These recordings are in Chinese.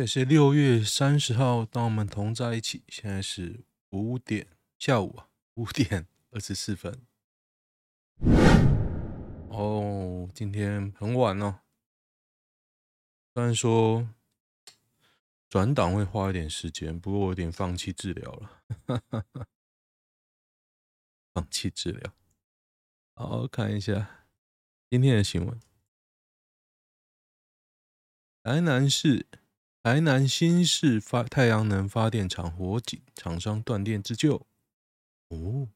这是六月三十号，当我们同在一起。现在是五点下午啊，五点二十四分。哦，今天很晚哦。虽然说转档会花一点时间，不过我有点放弃治疗了。放弃治疗。好，看一下今天的新闻。台南市。台南新市发太阳能发电厂火警，厂商断电自救。哦，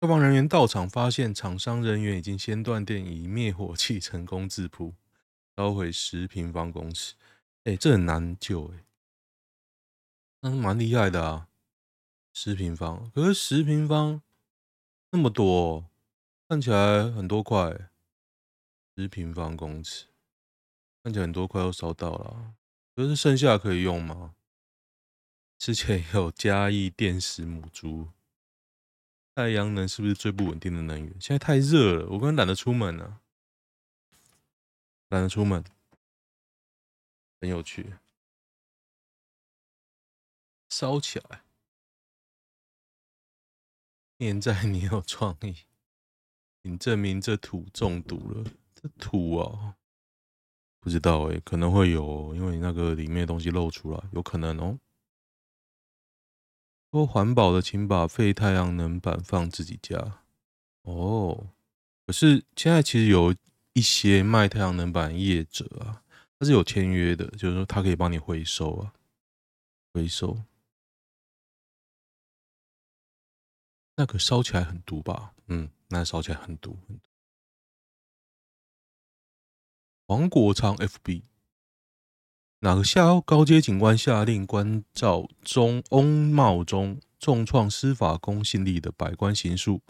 消防人员到场发现，厂商人员已经先断电，以灭火器成功自扑，烧毁十平方公尺。哎，这很难救哎，那蛮厉害的啊，十平方，可是十平方那么多，看起来很多块。十平方公尺，看起来很多快要烧到了，可是剩下可以用吗？之前有嘉义电石母猪，太阳能是不是最不稳定的能源？现在太热了，我根本懒得出门了，懒得出门，很有趣，烧起来，念在你有创意，请证明这土中毒了。这土啊，不知道哎、可能会有，因为那个里面的东西露出来，有可能哦。说环保的，请把废太阳能板放自己家哦。可是现在其实有一些卖太阳能板业者啊，他是有签约的，就是说他可以帮你回收啊，回收。那个烧起来很毒吧？嗯，那烧起来，很毒。黄国昌 FB 哪个下高阶警官下令关照中翁茂忠重创司法公信力的百官行诉，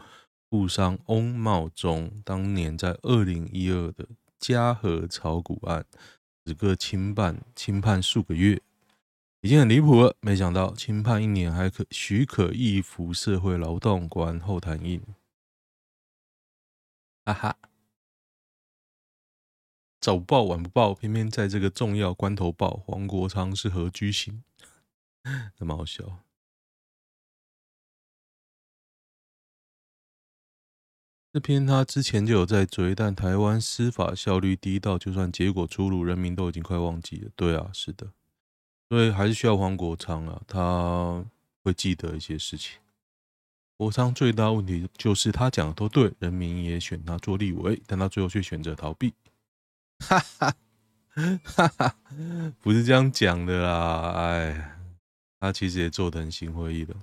误伤翁茂忠当年在二零一二的嘉禾炒股案，只个轻判轻判数个月，已经很离谱了。没想到轻判一年还可许可易服社会劳动关后谈印，哈哈。早不报晚不报，偏偏在这个重要关头报。黄国昌是何居心？那么好笑。这篇他之前就有在追，但台湾司法效率低到，就算结果出炉，人民都已经快忘记了。对啊，是的，所以还是需要黄国昌啊，他会记得一些事情。国昌最大问题就是他讲的都对，人民也选他做立委，但他最后却选择逃避。哈哈，哈哈，不是这样讲的啦！哎，他其实也做得很心灰意冷。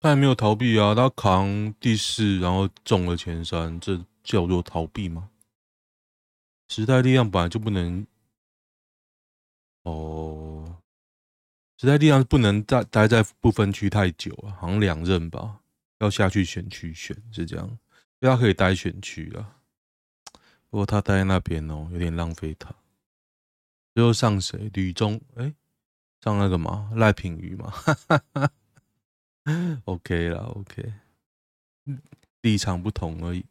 他也没有逃避啊，他扛第四，然后中了前三，这叫做逃避吗？时代力量本来就不能，哦，时代力量不能待待在不分区太久啊，好像两任吧，要下去选区选，是这样。他可以待选区啊，不过他待在那边哦，有点浪费他。最后上谁？吕中？哎、上那个嘛，赖品妤嘛。哈哈哈。OK 啦，OK，立场不同而已。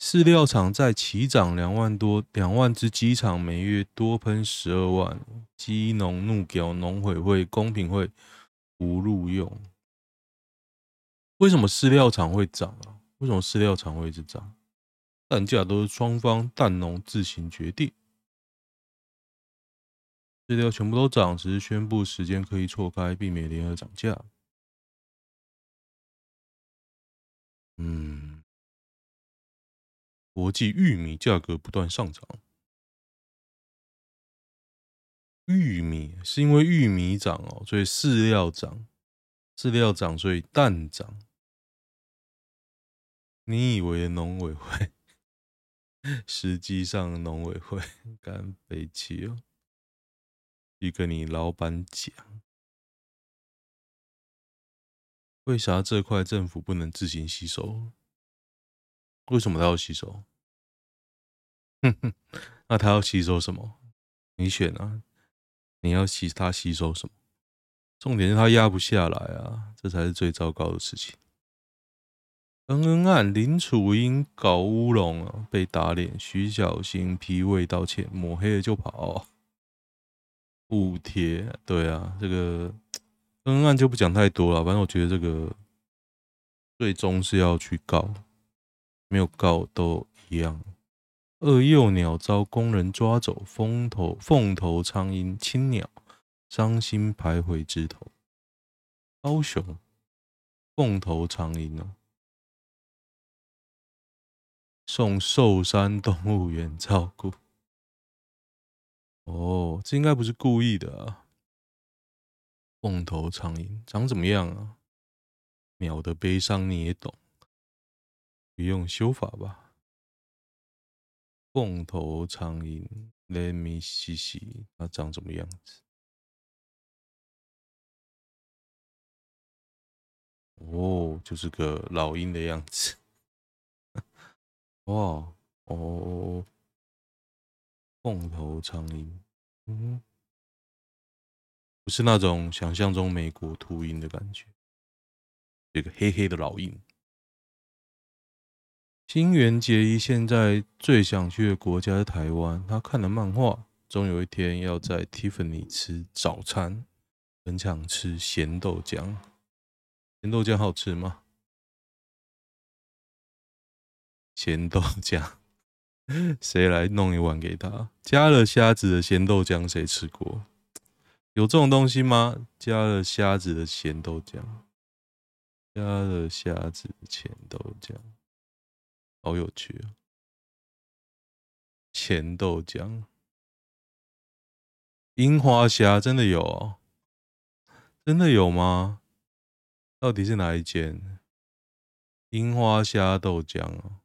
饲料厂在齐涨两万多，两万只鸡场每月多喷十二万，鸡农怒屌农委会、公平会不录用。为什么饲料厂会涨啊？为什么饲料厂会一直涨？蛋价都是双方蛋农自行决定。饲料全部都涨，只是宣布时间可以错开，避免联合涨价。嗯，国际玉米价格不断上涨。玉米是因为玉米涨哦，所以饲料涨，饲料涨，所以蛋涨。你以为农委会，实际上农委会 干废气哦。去跟你老板讲，为啥这块政府不能自行吸收？为什么他要吸收？哼哼，那他要吸收什么？你选啊，你要吸他吸收什么？重点是他压不下来啊，这才是最糟糕的事情。恩恩案，林楚英搞乌龙啊，被打脸，徐小新批位道歉，抹黑了就跑。补贴，对啊，这个恩 恩案就不讲太多了，反正我觉得这个最终是要去告，没有告都一样。二幼鸟遭工人抓走，凤头凤头苍蝇，青鸟，伤心徘徊枝头。高雄凤头苍蝇哦。送寿山动物园照顾。哦，这应该不是故意的啊。凤头苍鹰长怎么样啊？鸟的悲伤你也懂，不用修法吧？凤头苍鹰，Let me see see，它长什么样子？哦，就是个老鹰的样子。哇哦，凤头苍鹰，嗯，不是那种想象中美国秃鹰的感觉，这个黑黑的老鹰。新垣结衣现在最想去的国家是台湾，他看了漫画，终有一天要在 Tiffany 吃早餐，很想吃咸豆浆。咸豆浆好吃吗？咸豆浆，谁来弄一碗给他？加了虾子的咸豆浆，谁吃过？有这种东西吗？加了虾子的咸豆浆，加了虾子的咸豆浆，好有趣啊！咸豆浆，樱花虾真的有哦？真的有吗？到底是哪一间？樱花虾豆浆哦。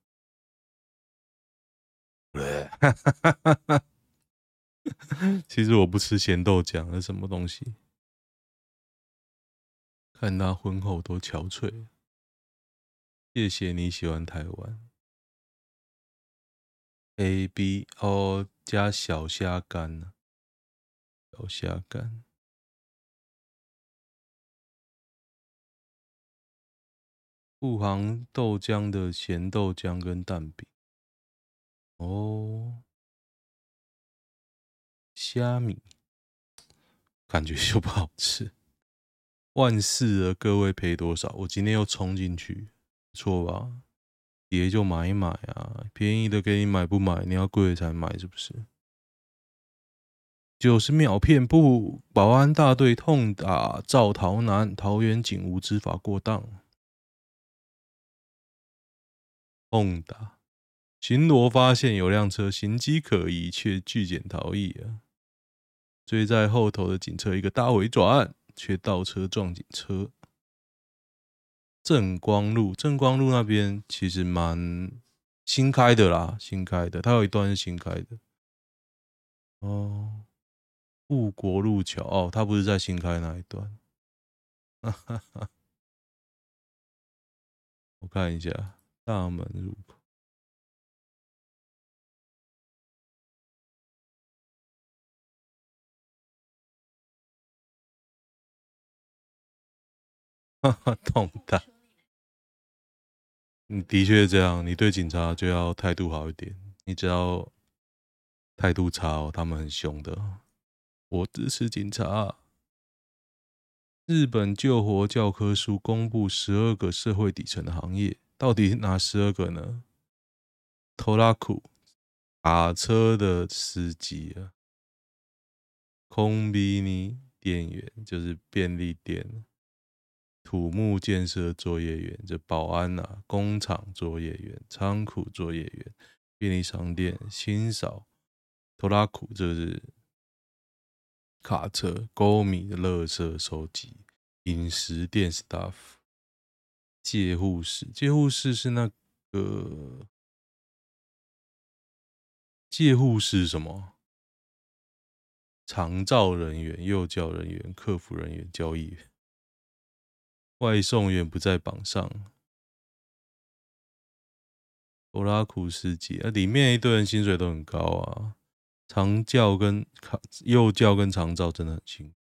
对，其实我不吃咸豆浆，那什么东西？看他婚后都憔悴。谢谢你喜欢台湾。A B O 加小虾干呢？小虾干。富含豆浆的咸豆浆跟蛋饼。哦，虾米感觉就不好吃。万事的各位赔多少？我今天又冲进去，错吧？跌就买一买啊，便宜的给你买不买？你要贵的才买是不是？九十秒骗步，保安大队痛打赵桃男，桃园警务执法过当，痛打。巡逻发现有辆车行迹可疑，却拒检逃逸啊！追在后头的警车一个大回转，却倒车撞警车。正光路，正光路那边其实蛮新开的啦，新开的，它有一段是新开的。哦，富国路桥哦，它不是在新开那一段。哈哈哈，我看一下大门入口。懂的。你的确这样，你对警察就要态度好一点。你只要态度差哦，他们很凶的。我支持警察。日本救活教科书公布十二个社会底层的行业，到底哪十二个呢？拖拉库、卡车的司机啊，空比尼店员就是便利店。土木建设作业员，这保安啊，工厂作业员，仓库作业员，便利商店清扫，拖拉库这是卡车，沟米的垃圾收集，饮食店 staff，介护室，介护室是那个介护室什么？常照人员、幼教人员、客服人员、交易员。外送员不在榜上，拖拉库司机啊，里面一堆人薪水都很高啊。长教跟幼教跟长照真的很轻，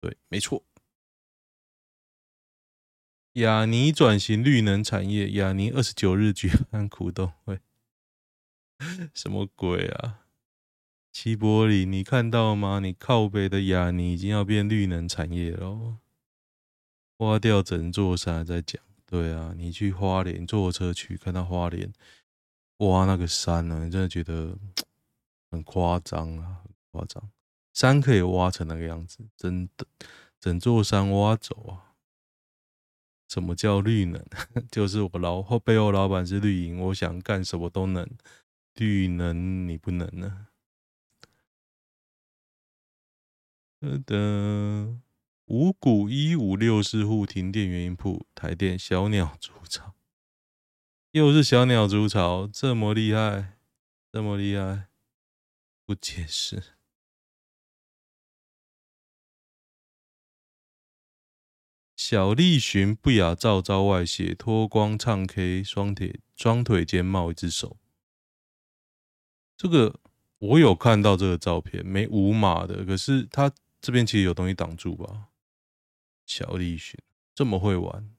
对，没错。亚尼转型绿能产业，亚尼二十九日举办股东会，什么鬼啊？齐柏林，你看到吗？你靠北的亚尼已经要变绿能产业了，挖掉整座山还在讲。对啊，你去花莲坐车去，看到花莲挖那个山呢，你真的觉得 很夸张啊，很夸张。山可以挖成那个样子，真的，整座山挖走啊。什么叫绿能？就是我老后背后老板是绿营，我想干什么都能。绿能你不能呢？好的，五股一五六四户停电原因铺台电小鸟筑巢，又是小鸟筑巢，这么厉害，这么厉害，不解释。小栗旬不雅照遭外泄，脱光唱 K，双腿双腿间冒一只手。这个我有看到这个照片，没五码的，可是他这边其实有东西挡住吧？小栗旬这么会玩，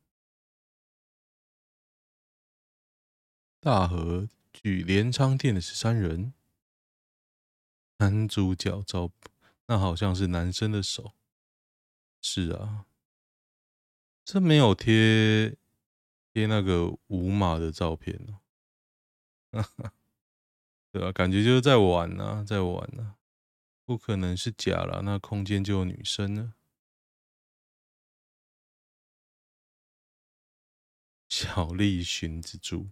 大河剧镰仓殿的十三人，男主角照，那好像是男生的手，是啊。这没有贴贴那个无码的照片哦，对吧？感觉就是在玩呢，在玩呢，不可能是假了。那空间就有女生呢。小栗旬之助，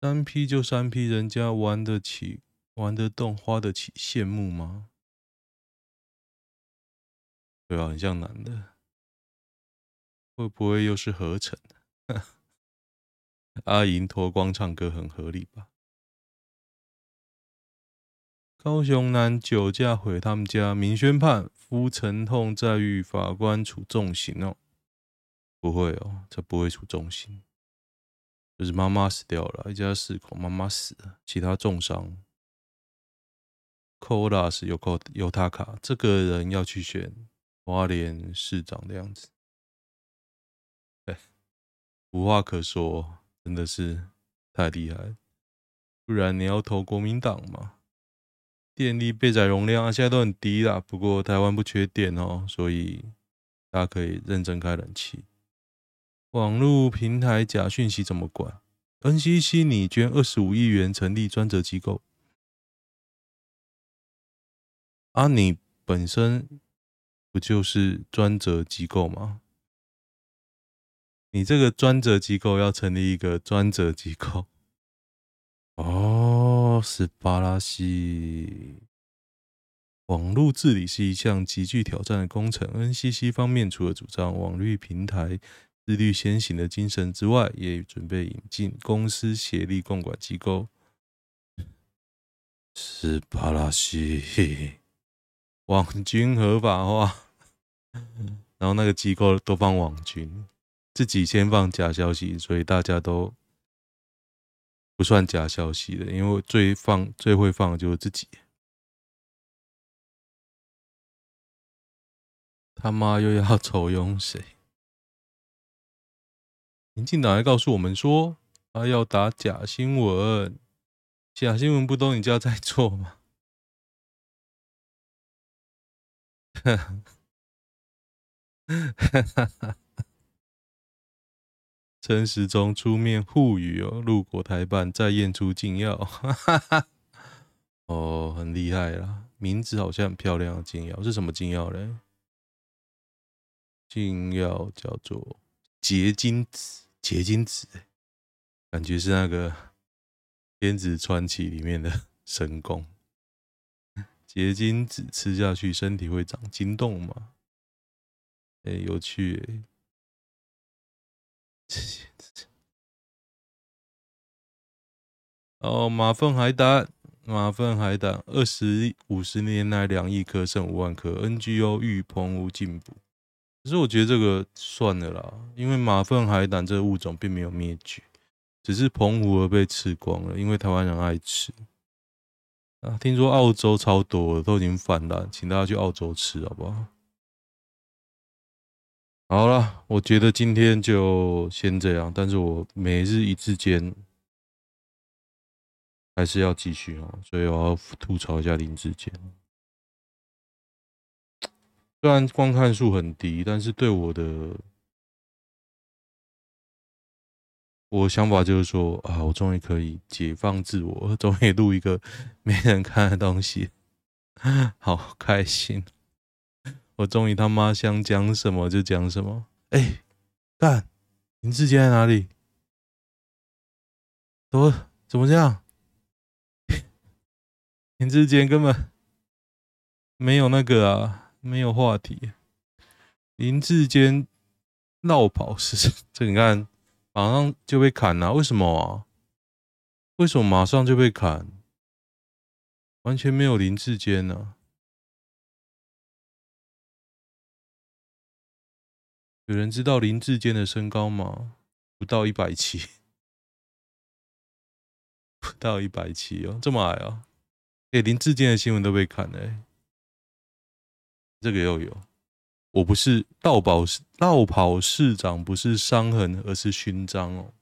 三 P 就三 P，人家玩得起，玩得动，花得起，羡慕吗？对啊，很像男的，会不会又是合成？阿银脱光唱歌很合理吧？高雄男酒驾毁他们家，民宣判夫沉痛再遇，法官处重刑哦。不会哦，这不会出重刑，就是妈妈死掉了，一家四口，妈妈死了，其他重伤。Kolas 是有扣有他卡，这个人要去选。花莲市长的样子，哎，无话可说，真的是太厉害。不然你要投国民党吗？电力备载容量啊现在都很低啦，不过台湾不缺电哦，所以大家可以认真开冷气。网络平台假讯息怎么管？NCC 拟捐二十五亿元成立专责机构。啊，你本身。不就是专责机构吗？你这个专责机构要成立一个专责机构 哦，是巴拉西。网络治理是一项极具挑战的工程。NCC 方面除了主张网络平台自律先行的精神之外，也准备引进公司协力共管机构。是巴拉西，网军合法化。然后那个机构都放网军，自己先放假消息，所以大家都不算假消息的，因为最放最会放的就是自己。他妈又要 抽佣谁？民进党还告诉我们说，他要打假新闻，假新闻不都你家在做吗？哈哈哈！陈时中出面护语哦，入国台办再验出禁药，哈哈！哦，很厉害啦，名字好像很漂亮禁药是什么禁药嘞？禁药叫做结晶子，结晶子，感觉是那个 《天子传奇》里面的 神功。结晶子吃下去，身体会长晶洞吗？哎、有趣、哦，马粪海胆，马粪海胆，二十五十年来两亿颗，剩五万颗。NGO 欲澎湖禁捕，可是我觉得这个算了啦，因为马粪海胆这个物种并没有灭绝，只是澎湖而被吃光了，因为台湾人爱吃。啊，听说澳洲超多，都已经泛滥，请大家去澳洲吃好不好？好了，我觉得今天就先这样，但是我每日一字间还是要继续哦，所以我要吐槽一下林志坚。虽然观看数很低，但是对我的我想法就是说啊，我终于可以解放自我，终于录一个没人看的东西，好开心。我终于他妈想讲什么就讲什么。哎、欸，干，林志坚在哪里？怎么怎么这样？林志坚根本没有那个啊，没有话题。林志坚落跑是 这，你看马上就被砍了，为什么啊？为什么马上就被砍？完全没有林志坚呢？有人知道林志坚的身高吗？不到一百七，不到一百七哦，这么矮啊！哎，林志坚的新闻都被砍了，欸，这个又有。我不是盗跑盗跑市长，不是伤痕，而是勋章哦。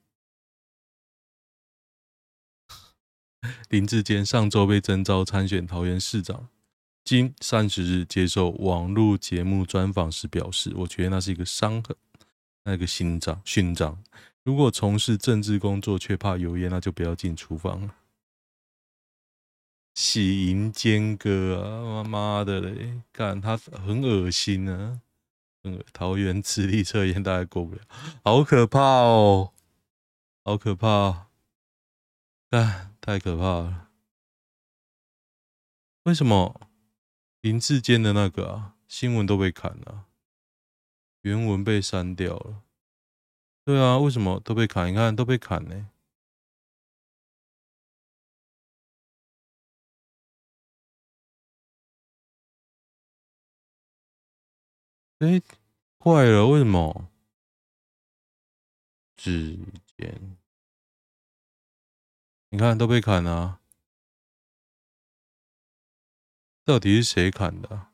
林志坚上周被征召参选桃园市长。今三十日接受网络节目专访时表示：“我觉得那是一个伤痕，那个勋章勋章。如果从事政治工作却怕油烟，那就不要进厨房了。”喜迎坚哥啊，妈的嘞，干他很恶心啊！嗯，桃园磁力测验大概过不了，好可怕哦，好可怕！干，太可怕了，为什么？林志坚的那个啊，新闻都被砍了，原文被删掉了。对啊，为什么都被砍？你看都被砍呢。哎，坏了，为什么？志坚，你看都被砍了。到底是谁砍的？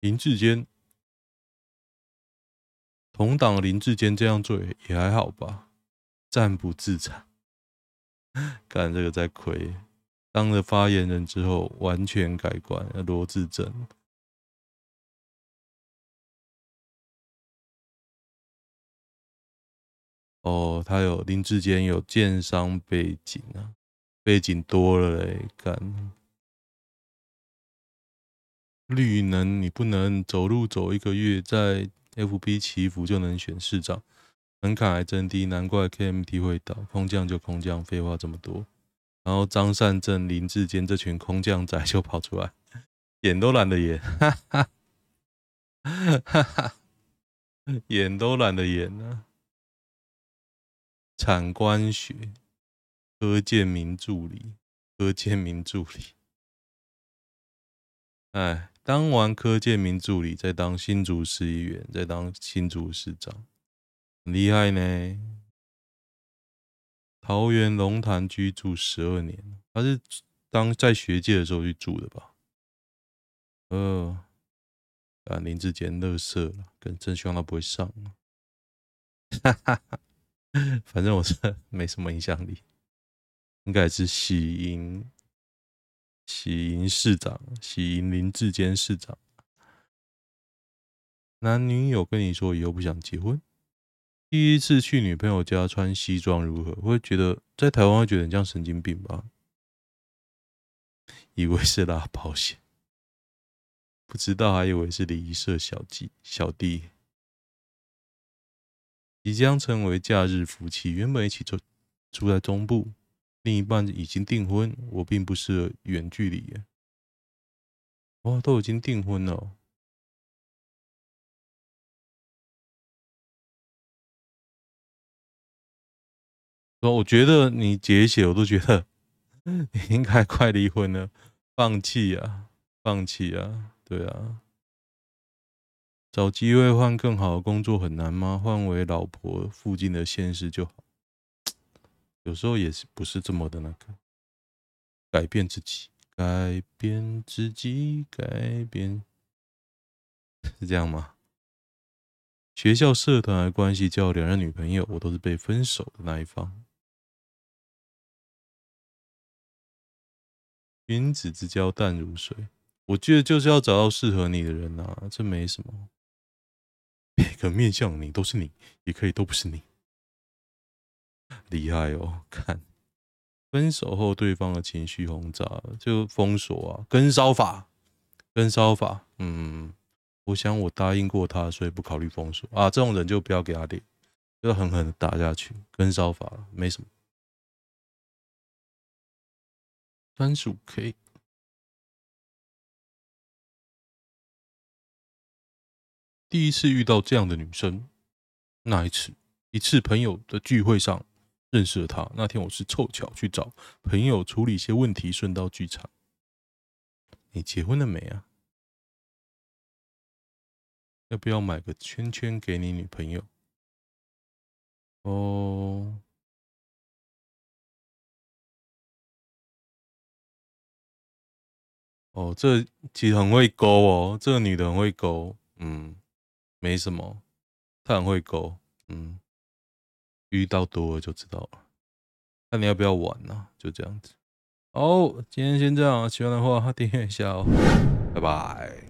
林志坚，同党林志坚这样做也还好吧？暂不自残，干这个在亏。当了发言人之后，完全改观。罗志正，哦，他有林志坚有建商背景啊。背景多了嘞，干绿能你不能走路走一个月，在 FB 祈福就能选市长，门槛还真低，难怪 KMT 会倒，空降就空降，废话这么多。然后张善政、林志坚这群空降仔就跑出来，演都懒得演，哈哈哈哈，演都懒得演呢、产官学。柯建铭助理，柯建铭助理，哎，当完柯建铭助理，再当新竹市议员，再当新竹市长，很厉害呢。桃园龙潭居住十二年，他是当在学界的时候去住的吧？呃，啊，林志坚乐色了，跟真希望他不会上。哈哈哈，反正我是 没什么影响力。应该是喜迎，喜迎市长，喜迎林志坚市长。男女友跟你说以后不想结婚，第一次去女朋友家穿西装如何？会觉得在台湾会觉得你像神经病吧？以为是拉保险，不知道还以为是礼仪社小弟小弟。即将成为假日夫妻，原本一起住住在中部。另一半已经订婚，我并不适合远距离。哦，都已经订婚了。哦，我觉得你节写，我都觉得你应该快离婚了，放弃啊，放弃啊，对啊。找机会换更好的工作很难吗？换为老婆附近的现实就好。有时候也是不是这么的那个，改变自己，改变自己，改变，是这样吗？学校社团的关系交两任女朋友，我都是被分手的那一方。君子之交淡如水，我觉得就是要找到适合你的人啊，这没什么。每个面向你都是你，也可以都不是你。厉害哦！看分手后对方的情绪轰炸，就封锁啊，跟骚法，跟骚法，嗯。我想我答应过他，所以不考虑封锁啊。这种人就不要给他脸，就狠狠的打下去，跟骚法了，没什么。三十五 K，第一次遇到这样的女生，那一次？一次朋友的聚会上认识了她。那天我是凑巧去找朋友处理一些问题，顺道聚餐。你结婚了没啊？要不要买个圈圈给你女朋友？哦，哦，这其实很会勾哦，这个女的很会勾，嗯，没什么，他很会勾，嗯，遇到多了就知道了。那你要不要玩呢？就这样子。好，今天先这样，喜欢的话订阅一下哦，拜拜。